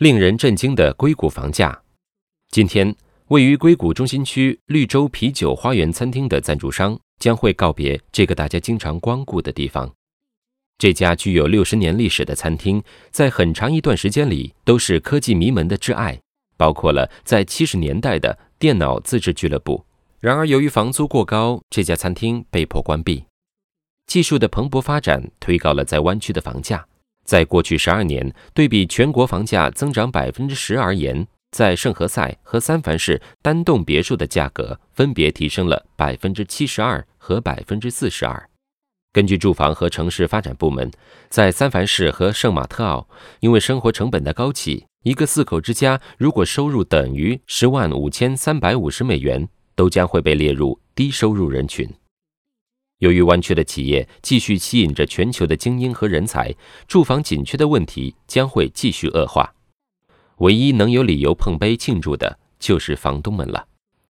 令人震惊的硅谷房价。今天，位于硅谷中心区绿洲啤酒花园餐厅的赞助商将会告别这个大家经常光顾的地方。这家具有六十年历史的餐厅，在很长一段时间里都是科技迷们的挚爱，包括了在七十年代的电脑自制俱乐部。然而，由于房租过高，这家餐厅被迫关闭。技术的蓬勃发展推高了在湾区的房价。在过去十二年，对比全国房价增长百分之十而言，在圣何塞和三藩市单栋别墅的价格分别提升了百分之七十二和百分之四十二。根据住房和城市发展部门，在三藩市和圣马特奥，因为生活成本的高企，一个四口之家如果收入等于十万五千三百五十美元，都将会被列入低收入人群。由于弯曲的企业继续吸引着全球的精英和人才，住房紧缺的问题将会继续恶化。唯一能有理由碰杯庆祝的，就是房东们了。